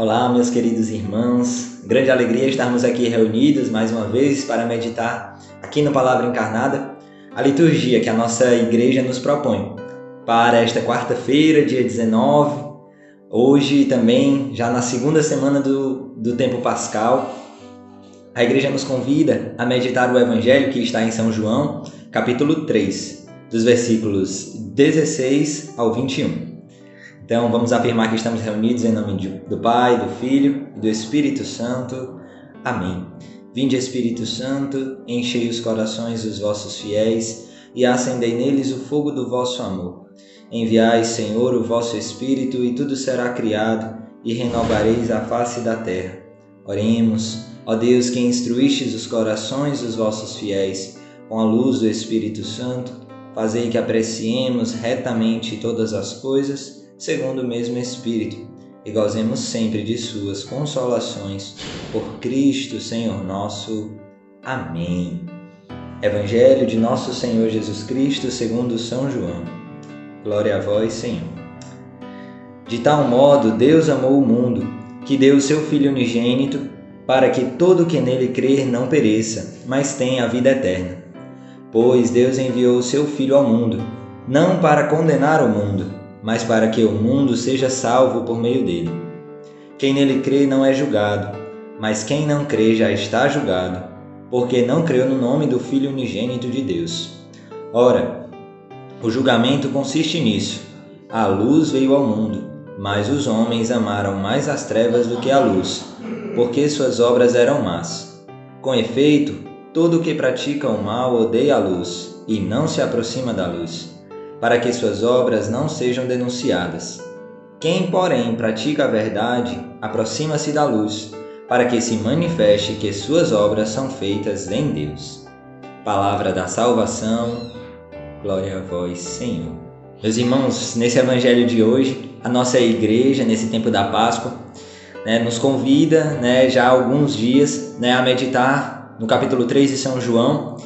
Olá, meus queridos irmãos. Grande alegria estarmos aqui reunidos mais uma vez para meditar aqui no Palavra Encarnada, a liturgia que a nossa igreja nos propõe para esta quarta-feira, dia 19, hoje também, já na segunda semana do, do tempo pascal. A igreja nos convida a meditar o Evangelho que está em São João, capítulo 3, dos versículos 16 ao 21. Então vamos afirmar que estamos reunidos em nome do Pai, do Filho e do Espírito Santo. Amém. Vinde, Espírito Santo, enchei os corações dos vossos fiéis e acendei neles o fogo do vosso amor. Enviai, Senhor, o vosso Espírito e tudo será criado e renovareis a face da terra. Oremos, ó Deus que instruístes os corações dos vossos fiéis com a luz do Espírito Santo, fazei que apreciemos retamente todas as coisas segundo o mesmo Espírito, e gozemos sempre de Suas consolações. Por Cristo, Senhor nosso. Amém. Evangelho de Nosso Senhor Jesus Cristo, segundo São João. Glória a vós, Senhor. De tal modo, Deus amou o mundo, que deu o seu Filho unigênito, para que todo que nele crer não pereça, mas tenha a vida eterna. Pois Deus enviou o seu Filho ao mundo, não para condenar o mundo, mas para que o mundo seja salvo por meio dele. Quem nele crê não é julgado, mas quem não crê já está julgado, porque não creu no nome do Filho unigênito de Deus. Ora, o julgamento consiste nisso: a luz veio ao mundo, mas os homens amaram mais as trevas do que a luz, porque suas obras eram más. Com efeito, todo o que pratica o mal odeia a luz e não se aproxima da luz para que suas obras não sejam denunciadas. Quem, porém, pratica a verdade, aproxima-se da luz, para que se manifeste que suas obras são feitas em Deus. Palavra da salvação, glória a vós, Senhor. Meus irmãos, nesse evangelho de hoje, a nossa igreja, nesse tempo da Páscoa, né, nos convida né, já há alguns dias né, a meditar no capítulo 3 de São João,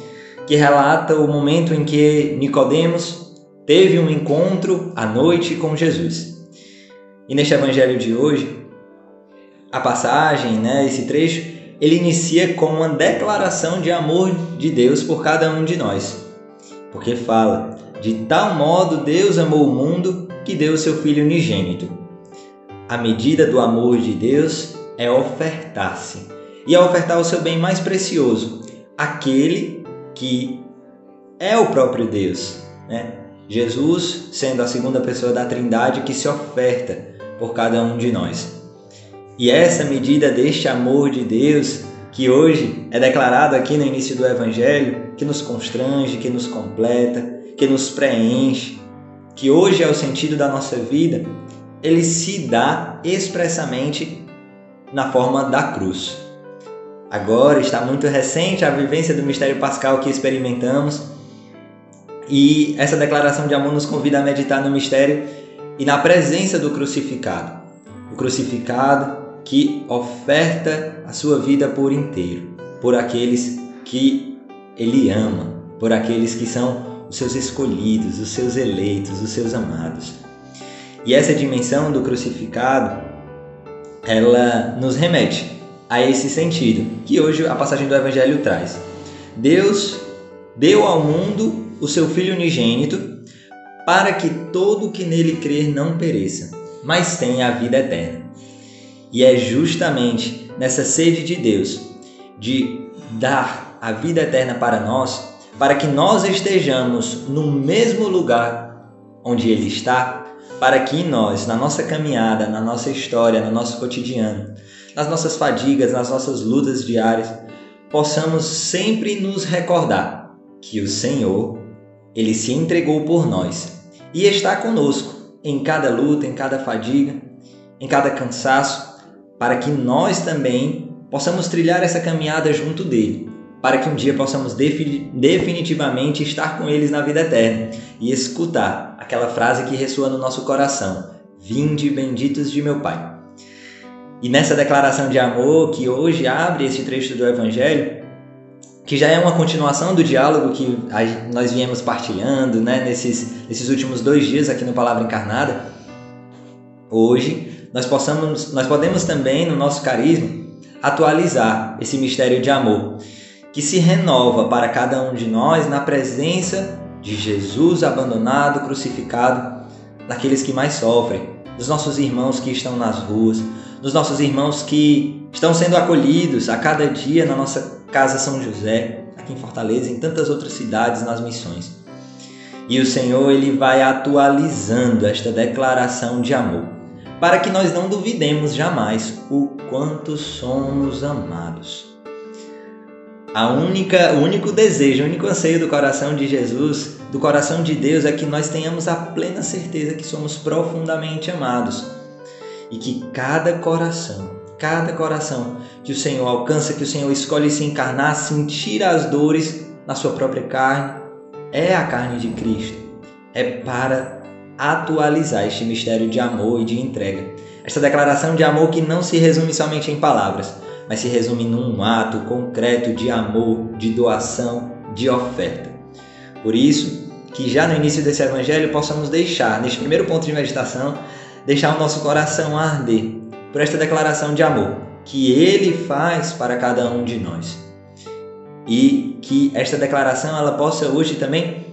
que relata o momento em que Nicodemos teve um encontro à noite com Jesus. E neste evangelho de hoje, a passagem, né, esse trecho, ele inicia com uma declaração de amor de Deus por cada um de nós. Porque fala: "De tal modo Deus amou o mundo que deu o seu filho unigênito". A medida do amor de Deus é ofertar-se. E é ofertar o seu bem mais precioso, aquele que é o próprio Deus, né? Jesus sendo a segunda pessoa da Trindade que se oferta por cada um de nós. E essa medida deste amor de Deus, que hoje é declarado aqui no início do Evangelho, que nos constrange, que nos completa, que nos preenche, que hoje é o sentido da nossa vida, ele se dá expressamente na forma da cruz. Agora está muito recente a vivência do mistério pascal que experimentamos e essa declaração de amor nos convida a meditar no mistério e na presença do crucificado. O crucificado que oferta a sua vida por inteiro, por aqueles que ele ama, por aqueles que são os seus escolhidos, os seus eleitos, os seus amados. E essa dimensão do crucificado, ela nos remete a esse sentido que hoje a passagem do evangelho traz. Deus deu ao mundo o seu Filho unigênito, para que todo que nele crer não pereça, mas tenha a vida eterna. E é justamente nessa sede de Deus de dar a vida eterna para nós, para que nós estejamos no mesmo lugar onde Ele está, para que nós, na nossa caminhada, na nossa história, no nosso cotidiano, nas nossas fadigas, nas nossas lutas diárias, possamos sempre nos recordar que o Senhor ele se entregou por nós e está conosco em cada luta, em cada fadiga, em cada cansaço, para que nós também possamos trilhar essa caminhada junto dele, para que um dia possamos definitivamente estar com eles na vida eterna e escutar aquela frase que ressoa no nosso coração: Vinde benditos de meu Pai. E nessa declaração de amor que hoje abre esse trecho do Evangelho, que já é uma continuação do diálogo que nós viemos partilhando né, nesses, nesses últimos dois dias aqui no Palavra Encarnada. Hoje, nós, possamos, nós podemos também, no nosso carisma, atualizar esse mistério de amor, que se renova para cada um de nós na presença de Jesus abandonado, crucificado, naqueles que mais sofrem, dos nossos irmãos que estão nas ruas, dos nossos irmãos que estão sendo acolhidos a cada dia na nossa Casa São José, aqui em Fortaleza, em tantas outras cidades nas missões. E o Senhor ele vai atualizando esta declaração de amor, para que nós não duvidemos jamais o quanto somos amados. A única, o único desejo, o único anseio do coração de Jesus, do coração de Deus, é que nós tenhamos a plena certeza que somos profundamente amados e que cada coração, cada coração que o Senhor alcança, que o Senhor escolhe se encarnar, sentir as dores na sua própria carne, é a carne de Cristo. É para atualizar este mistério de amor e de entrega. Esta declaração de amor que não se resume somente em palavras, mas se resume num ato concreto de amor, de doação, de oferta. Por isso, que já no início desse evangelho possamos deixar, neste primeiro ponto de meditação, deixar o nosso coração arder por esta declaração de amor que ele faz para cada um de nós. E que esta declaração ela possa hoje também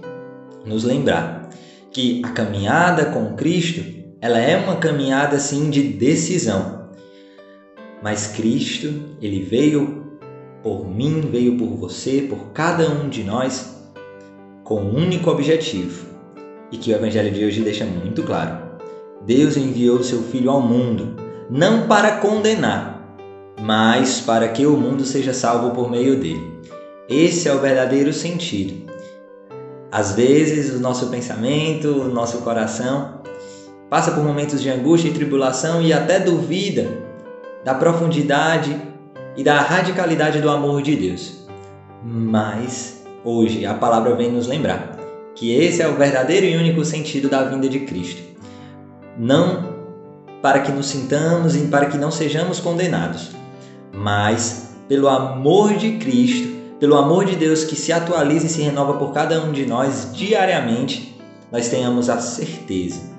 nos lembrar que a caminhada com Cristo, ela é uma caminhada sim de decisão, mas Cristo, ele veio por mim, veio por você, por cada um de nós, com um único objetivo, e que o Evangelho de hoje deixa muito claro. Deus enviou seu Filho ao mundo, não para condenar, mas para que o mundo seja salvo por meio dele. Esse é o verdadeiro sentido. Às vezes, o nosso pensamento, o nosso coração passa por momentos de angústia e tribulação e até duvida da profundidade e da radicalidade do amor de Deus. Mas hoje a palavra vem nos lembrar que esse é o verdadeiro e único sentido da vinda de Cristo. Não para que nos sintamos e para que não sejamos condenados, mas pelo amor de Cristo, pelo amor de Deus que se atualiza e se renova por cada um de nós diariamente, nós tenhamos a certeza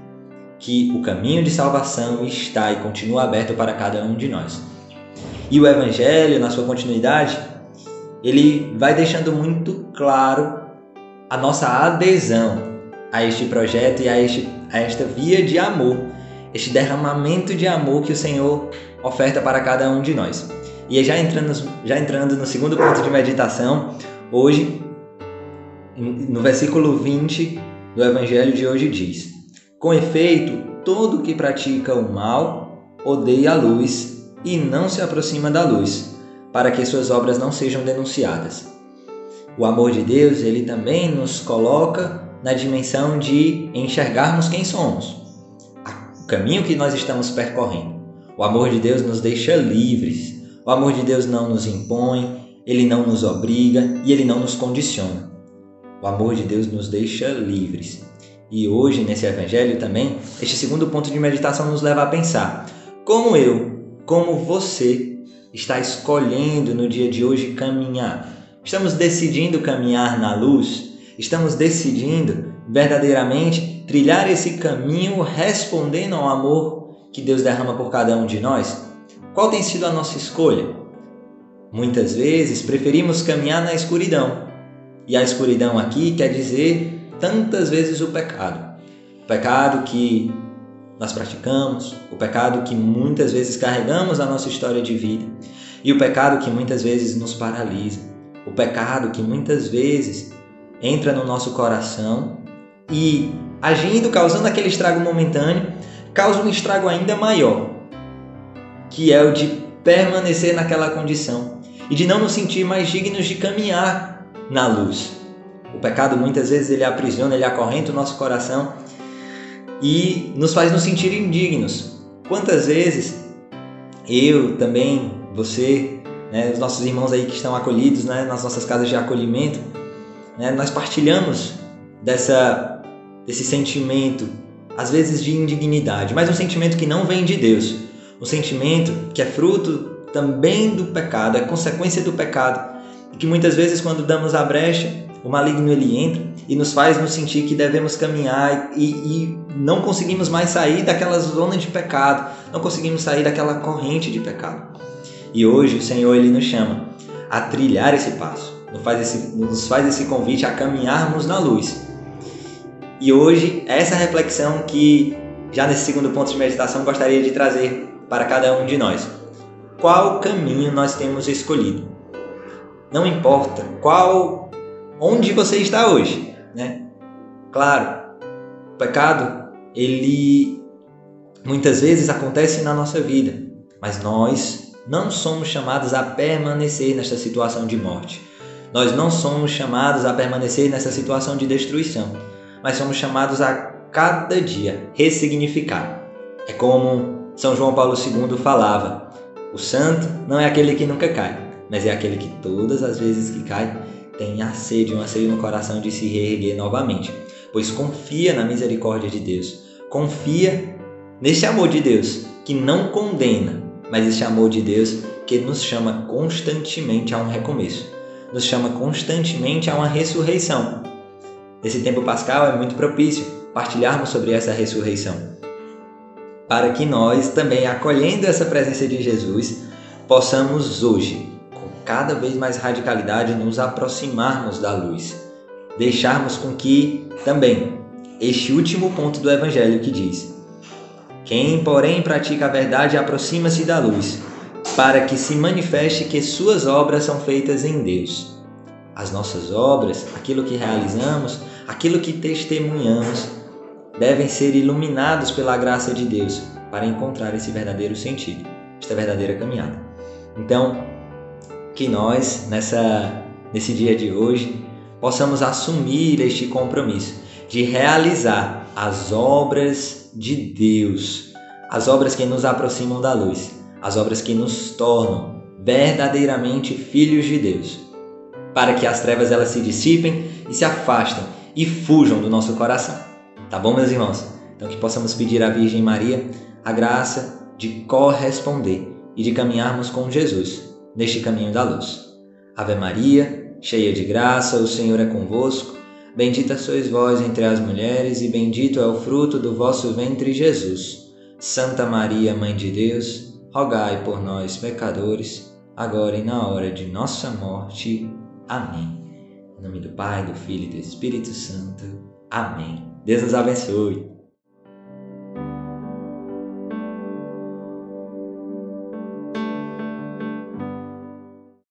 que o caminho de salvação está e continua aberto para cada um de nós. E o Evangelho, na sua continuidade, ele vai deixando muito claro a nossa adesão a este projeto e a, este, a esta via de amor, este derramamento de amor que o Senhor oferta para cada um de nós. E já entrando, já entrando no segundo ponto de meditação, hoje, no versículo 20 do Evangelho de hoje diz: com efeito, todo que pratica o mal odeia a luz e não se aproxima da luz, para que suas obras não sejam denunciadas. O amor de Deus, ele também nos coloca na dimensão de enxergarmos quem somos, caminho que nós estamos percorrendo. O amor de Deus nos deixa livres. O amor de Deus não nos impõe, ele não nos obriga e ele não nos condiciona. O amor de Deus nos deixa livres. E hoje, nesse evangelho também, este segundo ponto de meditação nos leva a pensar como eu, como você, está escolhendo no dia de hoje caminhar. Estamos decidindo caminhar na luz? Estamos decidindo verdadeiramente trilhar esse caminho respondendo ao amor que Deus derrama por cada um de nós? Qual tem sido a nossa escolha? Muitas vezes preferimos caminhar na escuridão. E a escuridão aqui quer dizer tantas vezes o pecado. O pecado que nós praticamos, o pecado que muitas vezes carregamos na nossa história de vida e o pecado que muitas vezes nos paralisa, o pecado que muitas vezes entra no nosso coração e, agindo, causando aquele estrago momentâneo, causa um estrago ainda maior, que é o de permanecer naquela condição e de não nos sentir mais dignos de caminhar na luz. O pecado muitas vezes ele aprisiona, ele acorrenta o nosso coração e nos faz nos sentir indignos. Quantas vezes eu também, você, né, os nossos irmãos aí que estão acolhidos né, nas nossas casas de acolhimento, né, nós partilhamos dessa, desse sentimento, às vezes de indignidade, mas um sentimento que não vem de Deus, um sentimento que é fruto também do pecado, é consequência do pecado, e que muitas vezes quando damos a brecha o maligno ele entra e nos faz nos sentir que devemos caminhar e, e não conseguimos mais sair daquela zona de pecado, não conseguimos sair daquela corrente de pecado. E hoje o Senhor ele nos chama a trilhar esse passo, nos faz esse, nos faz esse convite a caminharmos na luz. E hoje, essa reflexão que já nesse segundo ponto de meditação gostaria de trazer para cada um de nós. Qual caminho nós temos escolhido? Não importa qual onde você está hoje, né? Claro, o pecado ele muitas vezes acontece na nossa vida, mas nós não somos chamados a permanecer nesta situação de morte. Nós não somos chamados a permanecer nessa situação de destruição, mas somos chamados a cada dia ressignificar. É como São João Paulo II falava: o santo não é aquele que nunca cai, mas é aquele que todas as vezes que cai tem a sede, um anseio no coração de se reerguer novamente, pois confia na misericórdia de Deus, confia neste amor de Deus que não condena, mas esse amor de Deus que nos chama constantemente a um recomeço, nos chama constantemente a uma ressurreição. Esse tempo pascal é muito propício partilharmos sobre essa ressurreição, para que nós também, acolhendo essa presença de Jesus, possamos hoje, com cada vez mais radicalidade, nos aproximarmos da luz, deixarmos com que também este último ponto do Evangelho que diz: quem, porém, pratica a verdade aproxima-se da luz, para que se manifeste que suas obras são feitas em Deus. As nossas obras, aquilo que realizamos, aquilo que testemunhamos, devem ser iluminados pela graça de Deus para encontrar esse verdadeiro sentido, esta verdadeira caminhada. Então, que nós, nessa, nesse dia de hoje, possamos assumir este compromisso de realizar as obras de Deus, as obras que nos aproximam da luz, as obras que nos tornam verdadeiramente filhos de Deus, para que as trevas elas se dissipem e se afastem e fujam do nosso coração. Tá bom, meus irmãos? Então que possamos pedir à Virgem Maria a graça de corresponder e de caminharmos com Jesus neste caminho da luz. Ave Maria, cheia de graça, o Senhor é convosco. Bendita sois vós entre as mulheres, e bendito é o fruto do vosso ventre, Jesus. Santa Maria, Mãe de Deus, rogai por nós, pecadores, agora e na hora de nossa morte. Amém. Em nome do Pai, do Filho e do Espírito Santo. Amém. Deus nos abençoe.